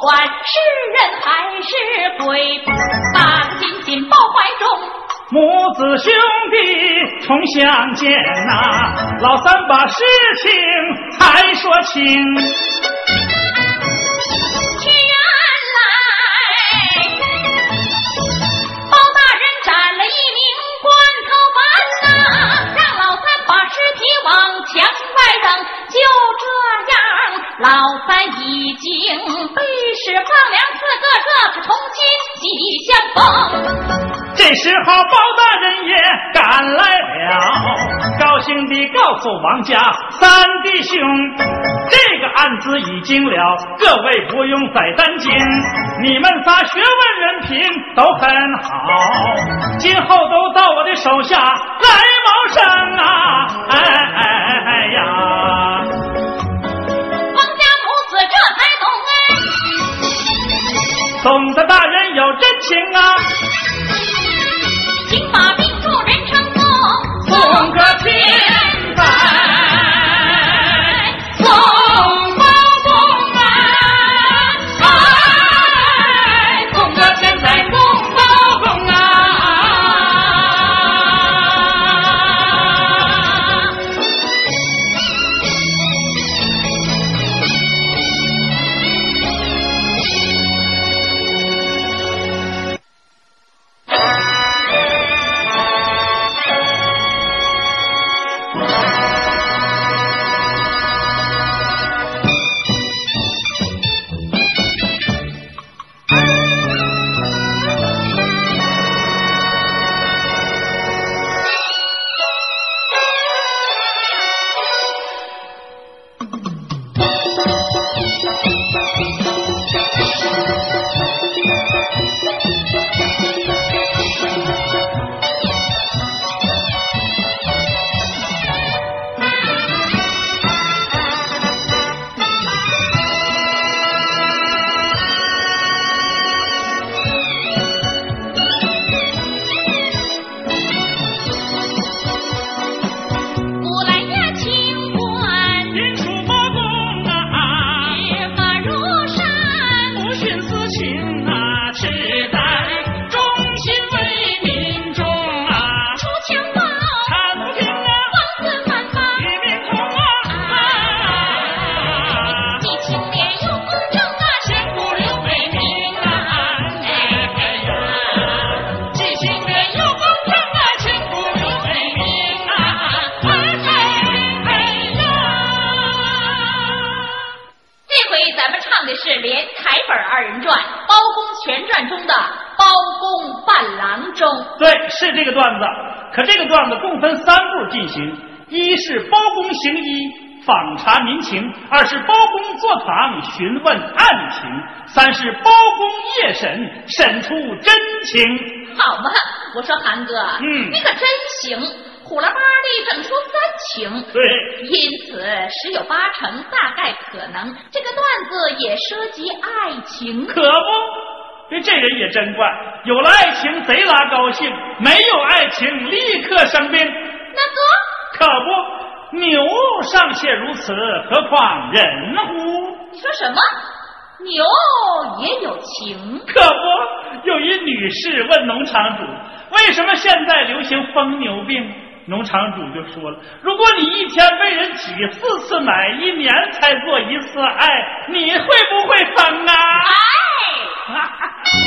管是人还是鬼，把紧紧抱怀中，母子兄弟重相见呐。老三把事情才说清，原来包大人斩了一名官头犯呐，让老三把尸体往墙外扔。就这样，老三已经。是放，粮四个这可重新喜相逢。这时候包大人也赶来了，高兴地告诉王家三弟兄，这个案子已经了，各位不用再担心，你们仨学问人品都很好，今后都到我的手下来谋生啊！哎哎总的大人有真情啊，共分三步进行：一是包公行医访查民情；二是包公坐堂询问案情；三是包公夜审审出真情。好嘛，我说韩哥，嗯，你可真行，虎了巴的整出三情。对，因此十有八成，大概可能这个段子也涉及爱情。可不。这这人也真怪，有了爱情贼拉高兴，没有爱情立刻生病。那哥，可不，牛尚且如此，何况人乎？你说什么？牛也有情？可不，有一女士问农场主，为什么现在流行疯牛病？农场主就说了，如果你一天被人挤四次奶，一年才做一次爱，你会不会疯啊？开。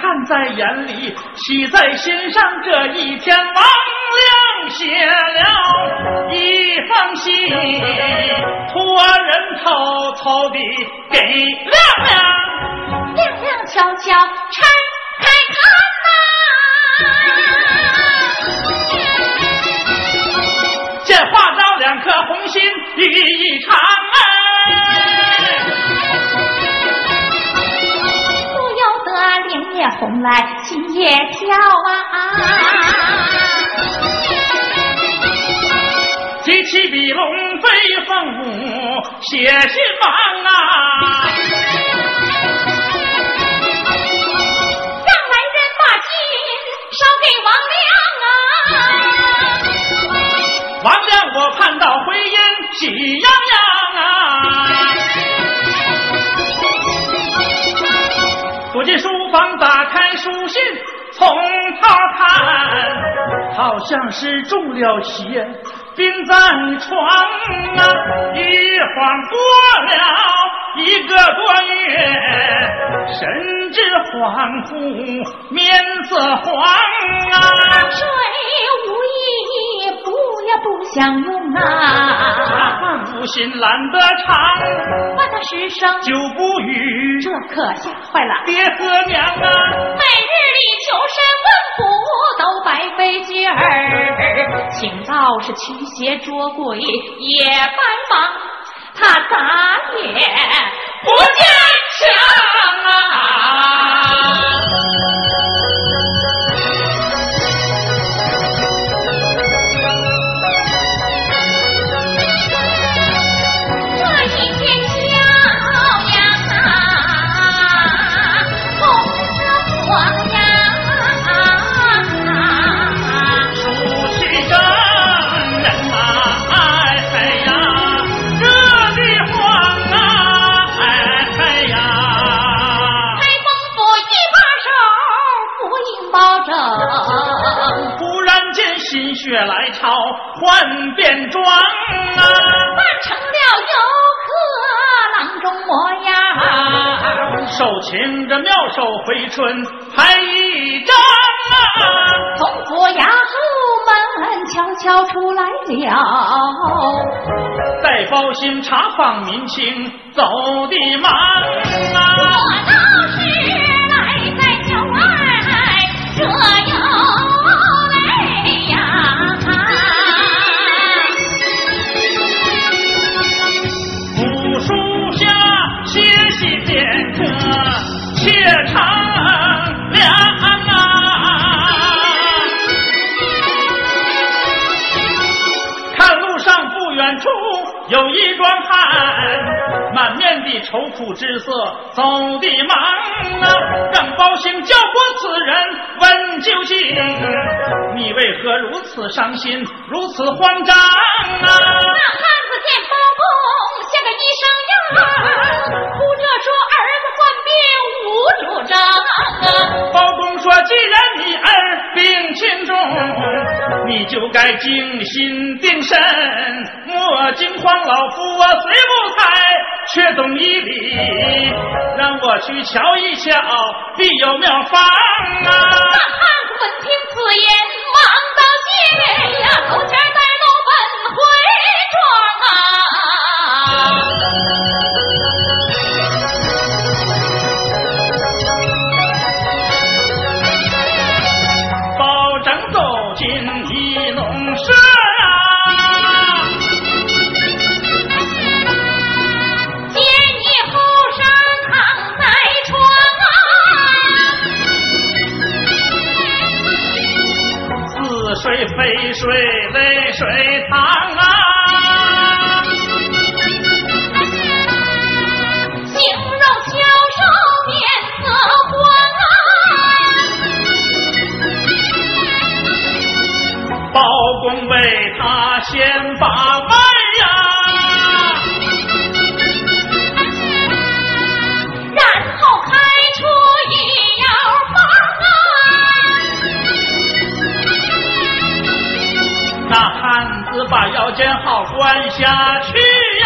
看在眼里，喜在心上。这一天，王亮写了一封信，托人偷偷地给亮亮。亮亮悄悄拆开看呐，见画着两颗红心，寓意长哎。得脸也红来，心也跳啊。提起笔龙飞凤舞，写信忙啊！让来人把信捎给王亮啊！王亮，我看到回音喜洋洋啊！走进书房，打开书信，从头看，好像是中了邪，病在床啊！一晃过了一个多月，神志恍惚，面色黄啊！水无益，补也不相用啊！茶饭无心懒得尝，把他师生就不语，这可吓坏了。爹和娘啊！每日里求神问卜都白费劲儿，请道士驱邪捉鬼也白忙，他咋也不见强啊！回春拍一张啊，从府衙后门悄悄出来了，带包心茶坊民情走的忙为何如此伤心，如此慌张啊？那汉子见包公像个医生样，哭着说儿子患病无主张啊。包公说：“既然你儿病情重，你就该静心定神，莫惊慌。老夫我虽不才，却懂医理，让我去瞧一瞧，必有妙方啊那啊！”汉子闻听此言，下去呀。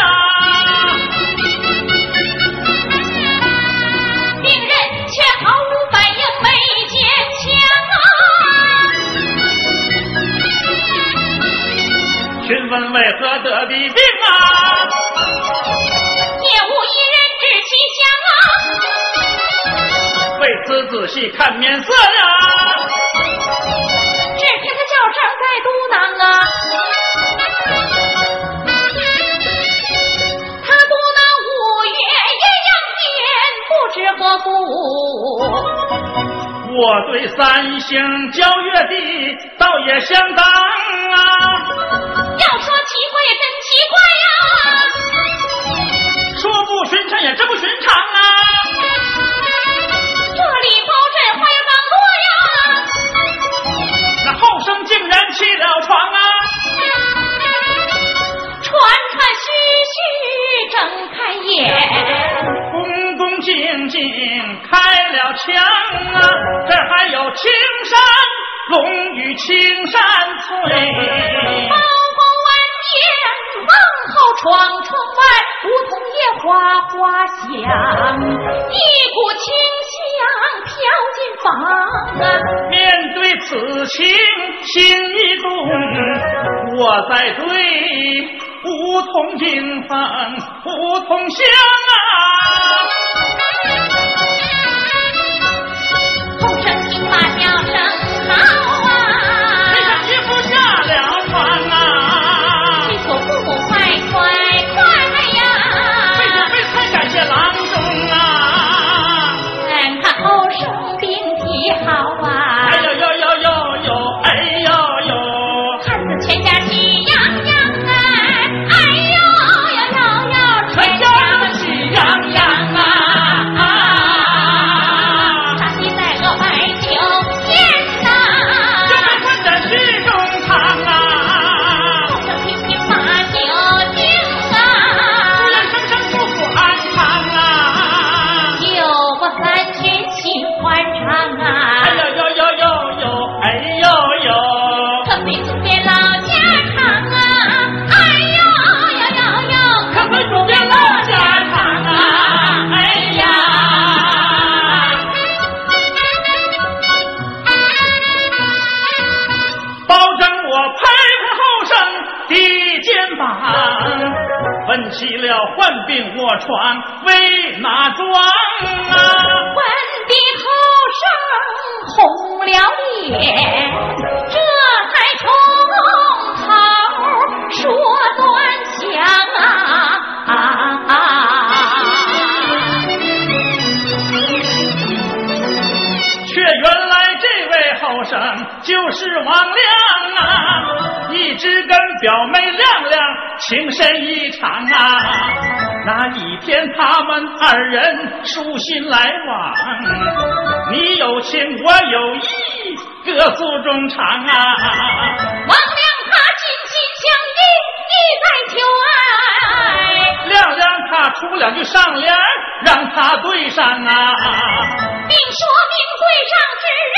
病人却毫无反应，没坚强啊。询问为何得的病啊？也无一人知其详啊。为此仔细看面色呀。我对三星交月的倒也相当啊。要说奇怪也真奇怪呀，说不寻常也真不寻常啊。这里包阵花园网络呀，那后生竟然起了床啊。传传续续睁开眼，恭恭敬敬开了墙啊。这还有青山龙与青山翠，包包万年往后窗窗外，梧桐叶哗哗响，一股清香飘进房啊。面对此情心一动，我在对梧桐迎风，梧桐香啊。天他们二人书信来往，你有情我有意，各诉衷肠啊！王亮他心心相印，意在求爱。亮亮他出两句上联，让他对上啊，并说明对上之日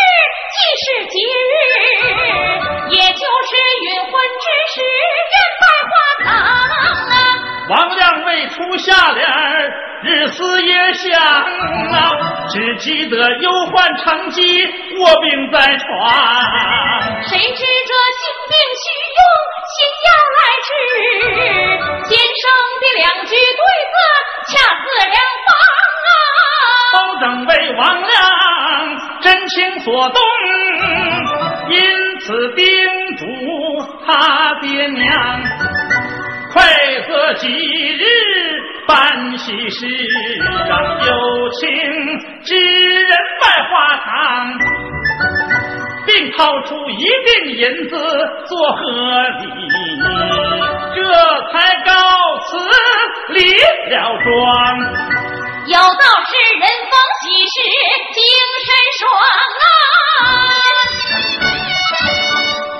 即是吉日，也就是云婚之时。王亮未出下联，日思夜想啊，只记得忧患成疾，卧病在床。谁知这心病需用，心药来治，先生的两句对子，恰似良方啊。保证为王亮真情所动，因此叮嘱他爹娘。配合几日办喜事，让有情之人拜花堂，并掏出一锭银子做贺礼，这才告辞离了庄。有道是人逢喜事精神爽啊！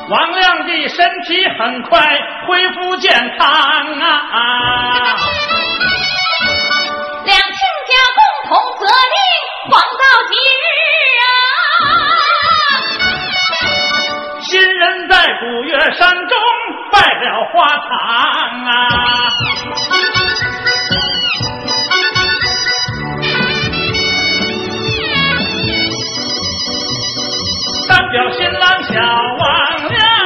王亮的身体很快恢复健康啊！两亲家共同责令，黄道吉日啊！新人在古月山中拜了花堂啊。表新郎小王娘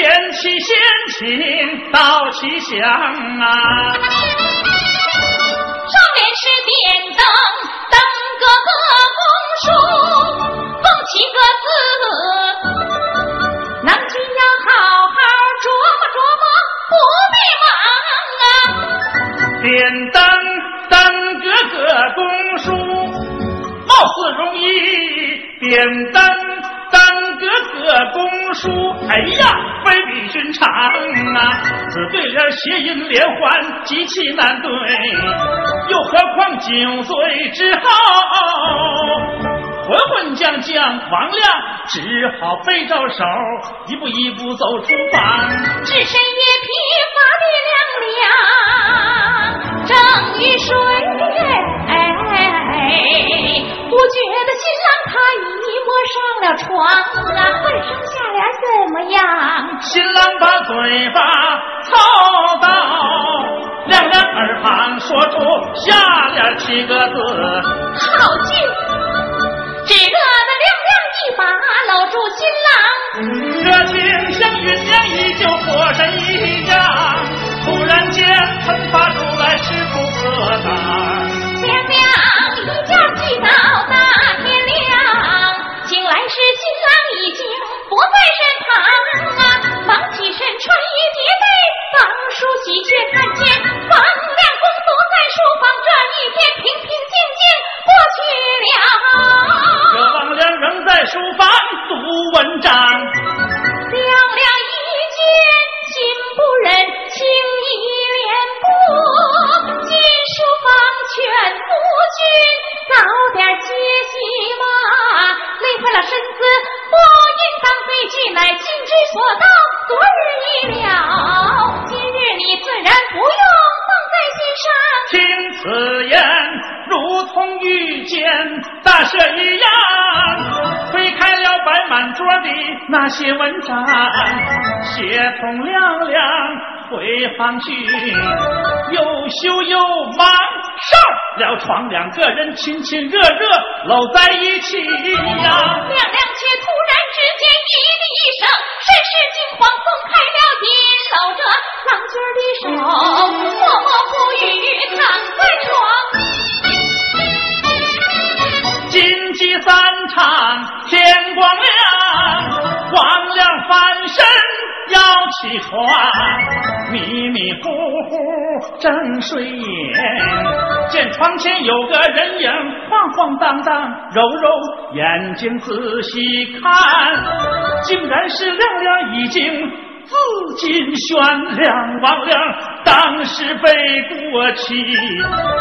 贤妻贤亲到齐祥啊！上联是点灯，灯哥哥公书，封七个字。郎君要好好琢磨琢磨，不必忙啊。点灯灯哥哥公书，貌似容易；点灯哎呀，非比寻常啊！此对联谐音连环，极其难对，又何况酒醉之后，混混将将王亮只好背着手，一步一步走出房。只身也疲乏的凉凉，正欲睡，不觉得新郎他已摸上了床啊，问声下样？新郎把嘴巴凑到亮亮耳旁，说出下联七个字。好劲，只乐得亮亮一把搂住新郎。热情像酝酿已久，火神一样，突然间喷发出来，势不可挡。亮亮一觉睡到大天亮，醒来时新郎已经不在身旁啊，忙起身穿衣叠被，放梳洗，却看见王亮公坐在书房，这一天平平静静过去了。这王亮仍在书房读文章，亮亮一见心不忍，轻移脸站，斜风凉凉回房去，又羞又忙，上了床，两个人亲亲热热搂在一起呀。起床，迷迷糊糊正睡眼，见床前有个人影晃晃荡荡，揉揉眼睛仔细看，竟然是亮亮已经。紫金悬梁，王亮当时被过气，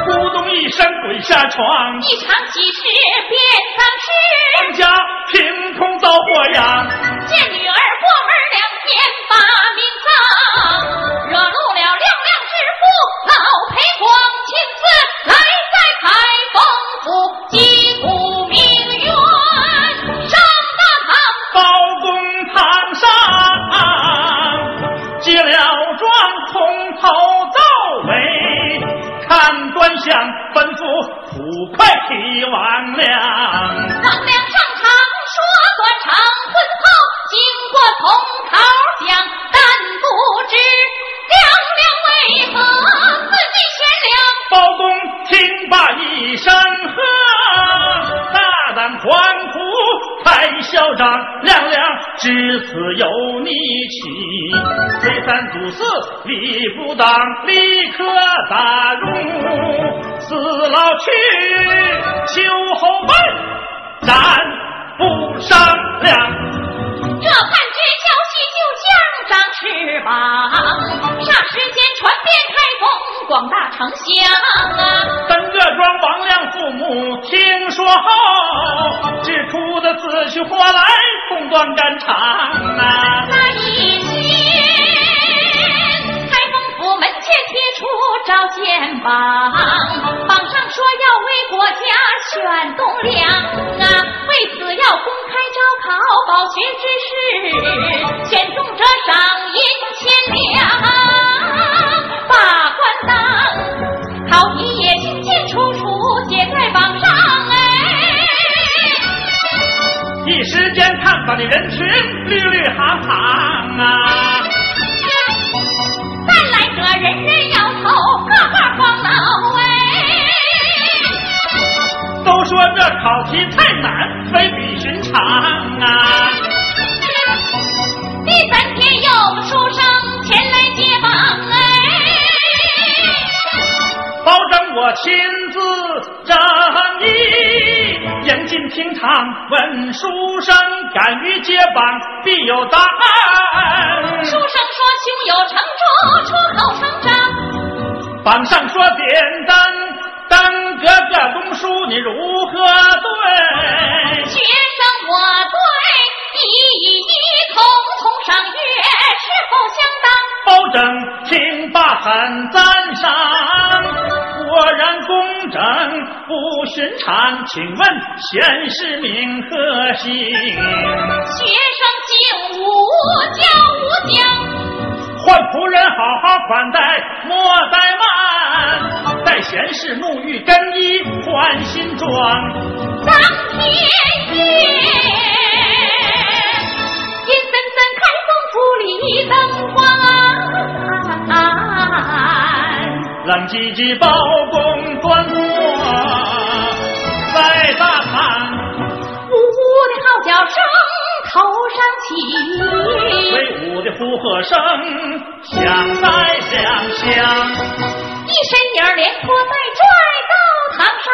咕咚一声滚下床，一场喜事变丧事，王家凭空遭祸殃。见女吩咐捕快提王亮。至此有你起。推三阻四理不当，立刻打入死牢去，秋后门斩不商量。这判决消息翅膀，霎时间传遍开封广大城乡啊！本各庄王亮父母听说后，只哭得死去活来，痛断肝肠啊！那一书生，敢于接榜必有答案。书生说胸有成竹，出口成章。榜上说点灯，灯个个公书，你如何对？学生我对一一统统上月，是否相当？包拯听罢很赞赏，果然工整不寻常。请问贤士名和姓？学生进屋，叫吴江。换仆人好好款待，莫怠慢。待贤士沐浴更衣，换新装。当天夜，阴森森开封府里灯光暗。冷唧唧包公端坐在大堂，呜呜的号角声头上起，威武的呼喝声响在响响。一身影儿连拖带拽到堂上，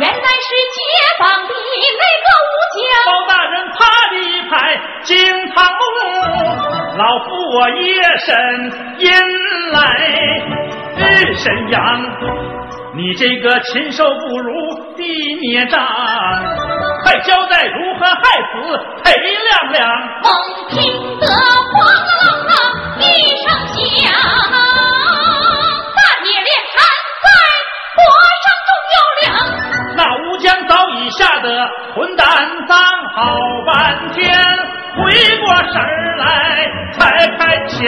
原来是街坊的那个武将。包大人趴的一排惊堂木，老夫我夜深引来日沈阳。你这个禽兽不如的孽障，快交代如何害死裴亮亮。猛听得哗啦啦啦一声响，大铁链缠在脖上中有两。那吴江早已吓得混蛋丧，好半天回过神来才开枪。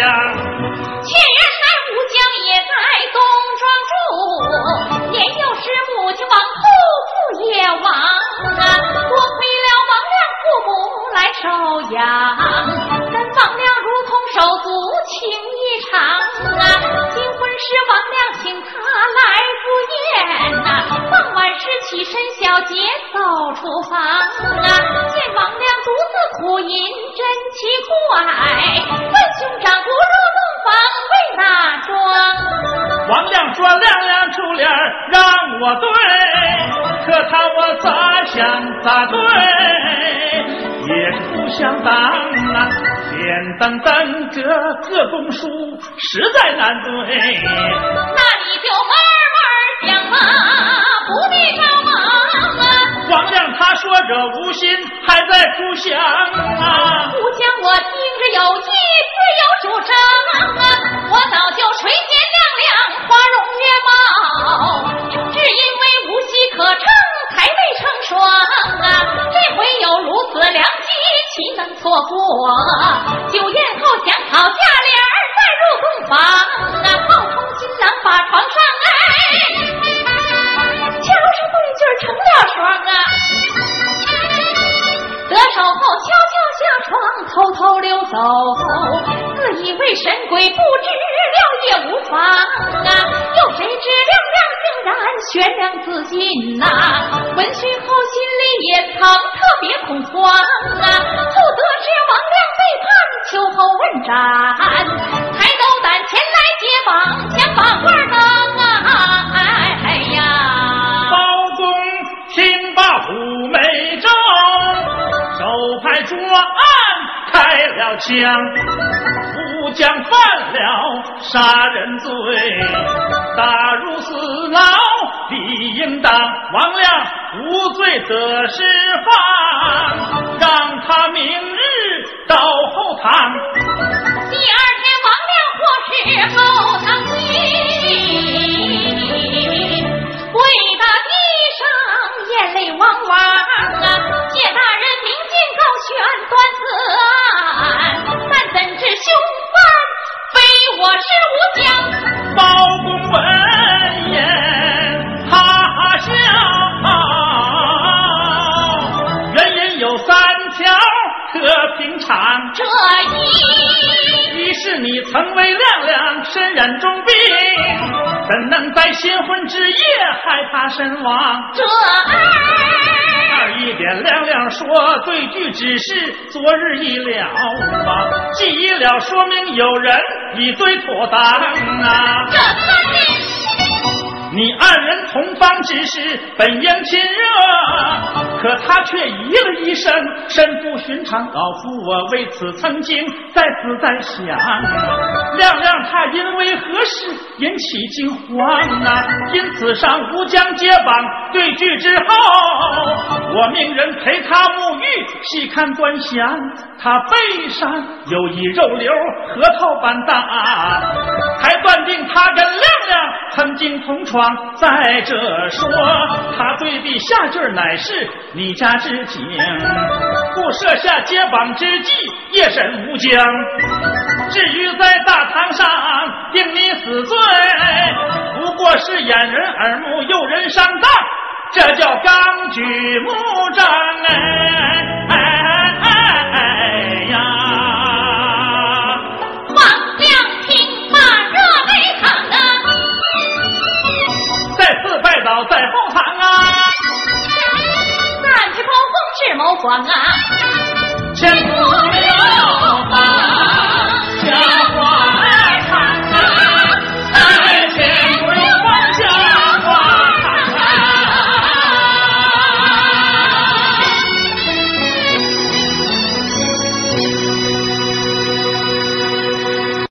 身小姐走出房啊，见王亮独自苦吟真奇怪，问兄长不入洞房为哪桩？王亮说：“亮亮出脸儿让我对，可他我咋想咋对，也是不相当啊！简单单这个公书，实在难对。那你就慢慢讲吧，不必着他说着无心还在哭想啊，故乡我听着有意，自有主张啊！我早就垂涎亮亮花容月貌，只因为无戏可唱，才未成双啊！这回有如此良机，岂能错过？酒宴后想好价联儿，再入洞房啊！炮冲新郎把床上成了双啊！得手后悄悄下床，偷偷溜走，自以为神鬼，不知了也无妨啊。有谁知亮亮竟然悬梁自尽呐？闻讯后心里也曾特别恐慌啊。后得知王亮背叛，秋后问斩，才斗胆前来接榜，想把将。武将犯了杀人罪，打入死牢理应当。王亮无罪得释放，让他明日到后堂。第二天，王亮或是后堂里跪到地上，眼泪汪汪啊！谢大人悬断此案，但怎知凶犯非我是无疆包公文。这一，一是你曾为亮亮身染重病，怎能在新婚之夜害怕身亡？这二。二一点亮亮说，对句只是昨日已了吧？记已了，说明有人已最妥当啊。这三年，你二人同房之事本应亲热，可他却移了一身，身不寻常，告诉我为此曾经在思在想。亮亮他因为何事引起惊慌啊？因此上吴江接榜对句之后。我命人陪他沐浴，细看端详，他背上有一肉瘤，核桃般大，还断定他跟亮亮曾经同床。再者说，他对比下句乃是你家之景，故设下揭榜之计，夜审无疆。至于在大堂上定你死罪，不过是掩人耳目，诱人上当。这叫纲举目张哎哎呀！王亮听罢热泪淌啊，再次拜倒在后堂啊，Mẫu 啊